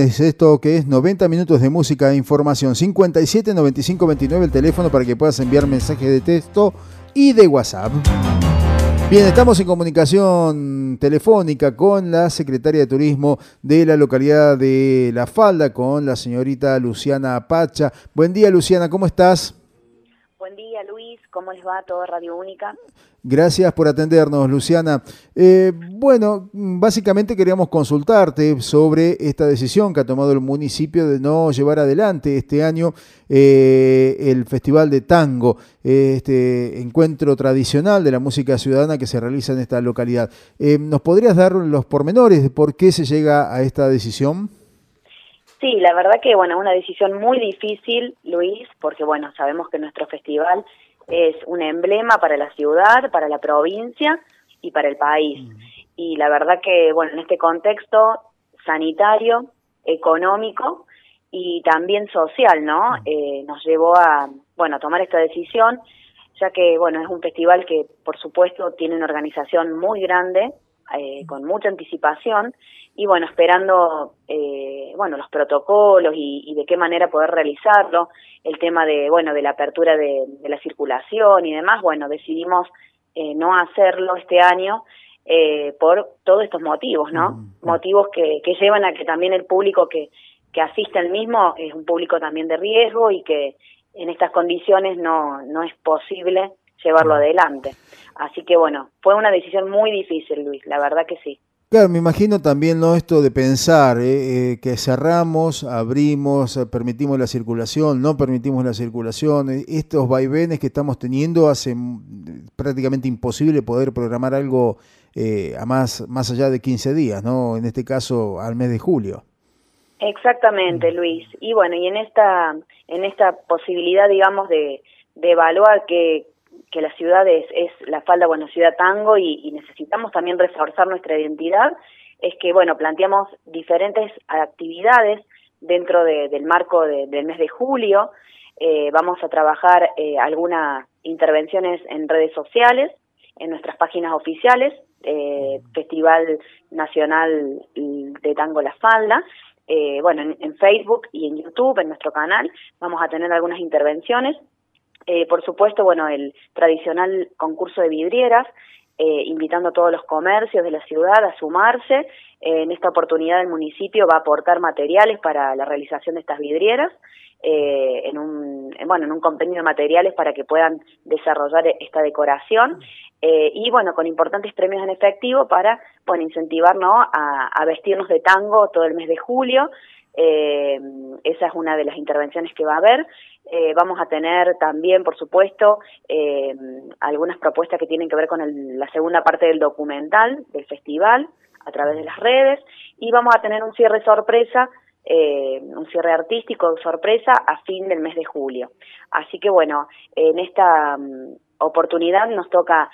Es esto que es 90 minutos de música e información. 57 95 29 el teléfono para que puedas enviar mensajes de texto y de WhatsApp. Bien, estamos en comunicación telefónica con la secretaria de Turismo de la localidad de La Falda, con la señorita Luciana Pacha. Buen día, Luciana, ¿cómo estás? ¿Cómo les va todo Radio Única? Gracias por atendernos, Luciana. Eh, bueno, básicamente queríamos consultarte sobre esta decisión que ha tomado el municipio de no llevar adelante este año eh, el Festival de Tango, este encuentro tradicional de la música ciudadana que se realiza en esta localidad. Eh, ¿Nos podrías dar los pormenores de por qué se llega a esta decisión? Sí, la verdad que, bueno, una decisión muy difícil, Luis, porque, bueno, sabemos que nuestro festival es un emblema para la ciudad, para la provincia y para el país. Y la verdad que, bueno, en este contexto sanitario, económico y también social, ¿no? Eh, nos llevó a, bueno, a tomar esta decisión, ya que, bueno, es un festival que, por supuesto, tiene una organización muy grande, eh, con mucha anticipación, y bueno, esperando eh, bueno los protocolos y, de qué manera poder realizarlo, el tema de bueno de la apertura de, la circulación y demás, bueno decidimos eh, no hacerlo este año eh, por todos estos motivos, ¿no? Mm. Motivos que, que llevan a que también el público que, que asiste al mismo es un público también de riesgo y que en estas condiciones no, no es posible llevarlo adelante. Así que bueno, fue una decisión muy difícil, Luis, la verdad que sí. Claro, me imagino también ¿no? esto de pensar eh, eh, que cerramos, abrimos, eh, permitimos la circulación, no permitimos la circulación, estos vaivenes que estamos teniendo hacen prácticamente imposible poder programar algo a más, más allá de 15 días, ¿no? En este caso, al mes de julio. Exactamente, Luis. Y bueno, y en esta, en esta posibilidad, digamos, de, de evaluar qué, que la ciudad es, la falda, bueno, ciudad tango y, necesitamos también reforzar nuestra identidad, es que, bueno, planteamos diferentes actividades dentro del marco del mes de julio. Eh, vamos a trabajar eh, algunas intervenciones en redes sociales, en nuestras páginas oficiales, eh, Festival Nacional de Tango La Falda, bueno, en Facebook y en YouTube, en nuestro canal, vamos a tener algunas intervenciones eh, por supuesto, bueno, el tradicional concurso de vidrieras, eh, invitando a todos los comercios de la ciudad a sumarse. Eh, en esta oportunidad el municipio va a aportar materiales para la realización de estas vidrieras, en un bueno en un compendio de materiales para que puedan desarrollar esta decoración y bueno con importantes premios en efectivo para bueno incentivarnos a, a vestirnos de tango todo el mes de julio. Esa es una de las intervenciones que va a haber. Eh, vamos a tener también, por supuesto, eh, algunas propuestas que tienen que ver con la segunda parte del documental del festival a través de las redes y vamos a tener un cierre sorpresa, eh, un cierre artístico sorpresa a fin del mes de julio. Así que bueno, en esta mm, oportunidad nos toca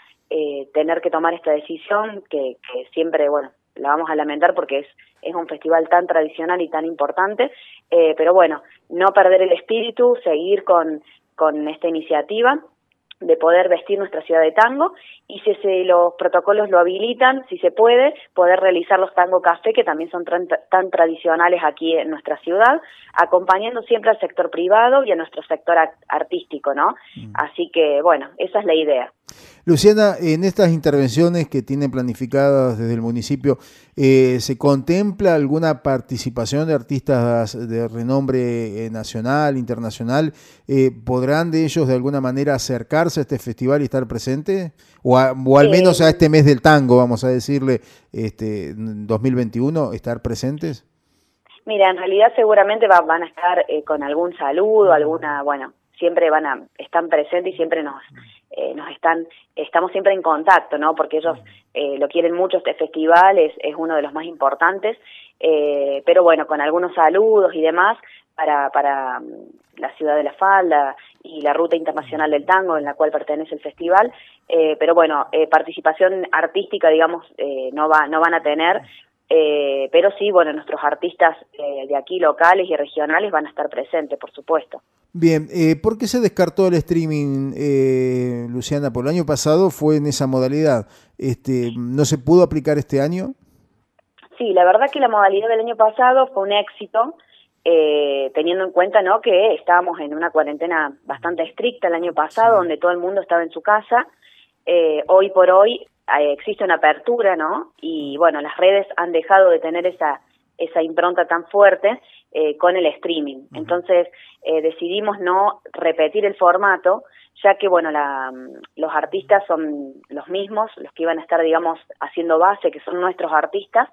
tener que tomar esta decisión que, que siempre, bueno, la vamos a lamentar porque es, es un festival tan tradicional y tan importante, eh, pero bueno, no perder el espíritu, seguir con, con esta iniciativa de poder vestir nuestra ciudad de tango y si se, los protocolos lo habilitan, si se puede, poder realizar los tango café que también son tan, tradicionales aquí en nuestra ciudad, acompañando siempre al sector privado y a nuestro sector artístico, ¿no? Mm. Así que bueno, esa es la idea. Luciana, en estas intervenciones que tienen planificadas desde el municipio, eh, ¿se contempla alguna participación de artistas de renombre eh, nacional, internacional? Eh, ¿Podrán de ellos de alguna manera acercarse a este festival y estar presentes? O, al menos a este mes del tango, vamos a decirle, este 2021, estar presentes? Mira, en realidad seguramente van a estar con algún saludo, alguna, bueno, siempre van a, están presentes y siempre nos eh, nos están, estamos siempre en contacto, ¿no? Porque ellos eh, lo quieren mucho este festival, es, es uno de los más importantes, eh, pero bueno, con algunos saludos y demás para, para mm, la ciudad de La Falda y la Ruta Internacional del Tango, en la cual pertenece el festival, pero bueno, participación artística, digamos, no, va, no van a tener, eh, pero sí, bueno, nuestros artistas eh, de aquí, locales y regionales, van a estar presentes, por supuesto. Bien, eh, ¿por qué se descartó el streaming, eh, Luciana? Por el año pasado fue en esa modalidad. Este, ¿No se pudo aplicar este año? Sí, la verdad que la modalidad del año pasado fue un éxito, eh, teniendo en cuenta ¿no? que estábamos en una cuarentena bastante estricta el año pasado, donde todo el mundo estaba en su casa. Eh, hoy por hoy eh, existe una apertura, ¿no? Y bueno, las redes han dejado de tener esa, esa impronta tan fuerte con el streaming. Entonces decidimos no repetir el formato, ya que bueno, la, los artistas son los mismos, los que iban a estar, digamos, haciendo base, que son nuestros artistas,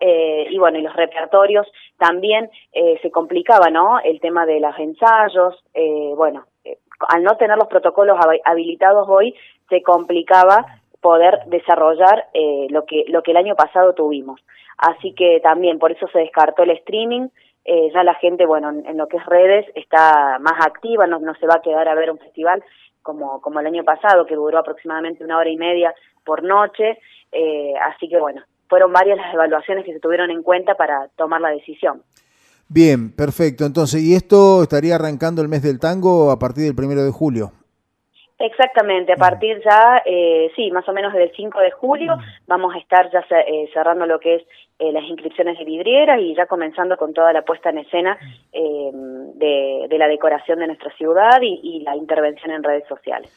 eh, y bueno, y los repertorios también eh, se complicaba, ¿no? El tema de los ensayos, eh, bueno, eh, al no tener los protocolos habilitados hoy, se complicaba poder desarrollar eh, lo que lo que el año pasado tuvimos. Así que también por eso se descartó el streaming. Eh, ya la gente, bueno, en, lo que es redes está más activa, no, no se va a quedar a ver un festival como, como el año pasado, que duró aproximadamente una hora y media por noche. Eh, así que bueno, fueron varias las evaluaciones que se tuvieron en cuenta para tomar la decisión. Bien, perfecto. Entonces, ¿y esto estaría arrancando el mes del tango a partir del primero de julio? Exactamente, a partir ya, eh, sí, más o menos del 5 de julio vamos a estar ya eh, cerrando lo que es eh, las inscripciones de vidrieras y ya comenzando con toda la puesta en escena eh, de, de, la decoración de nuestra ciudad y, y la intervención en redes sociales.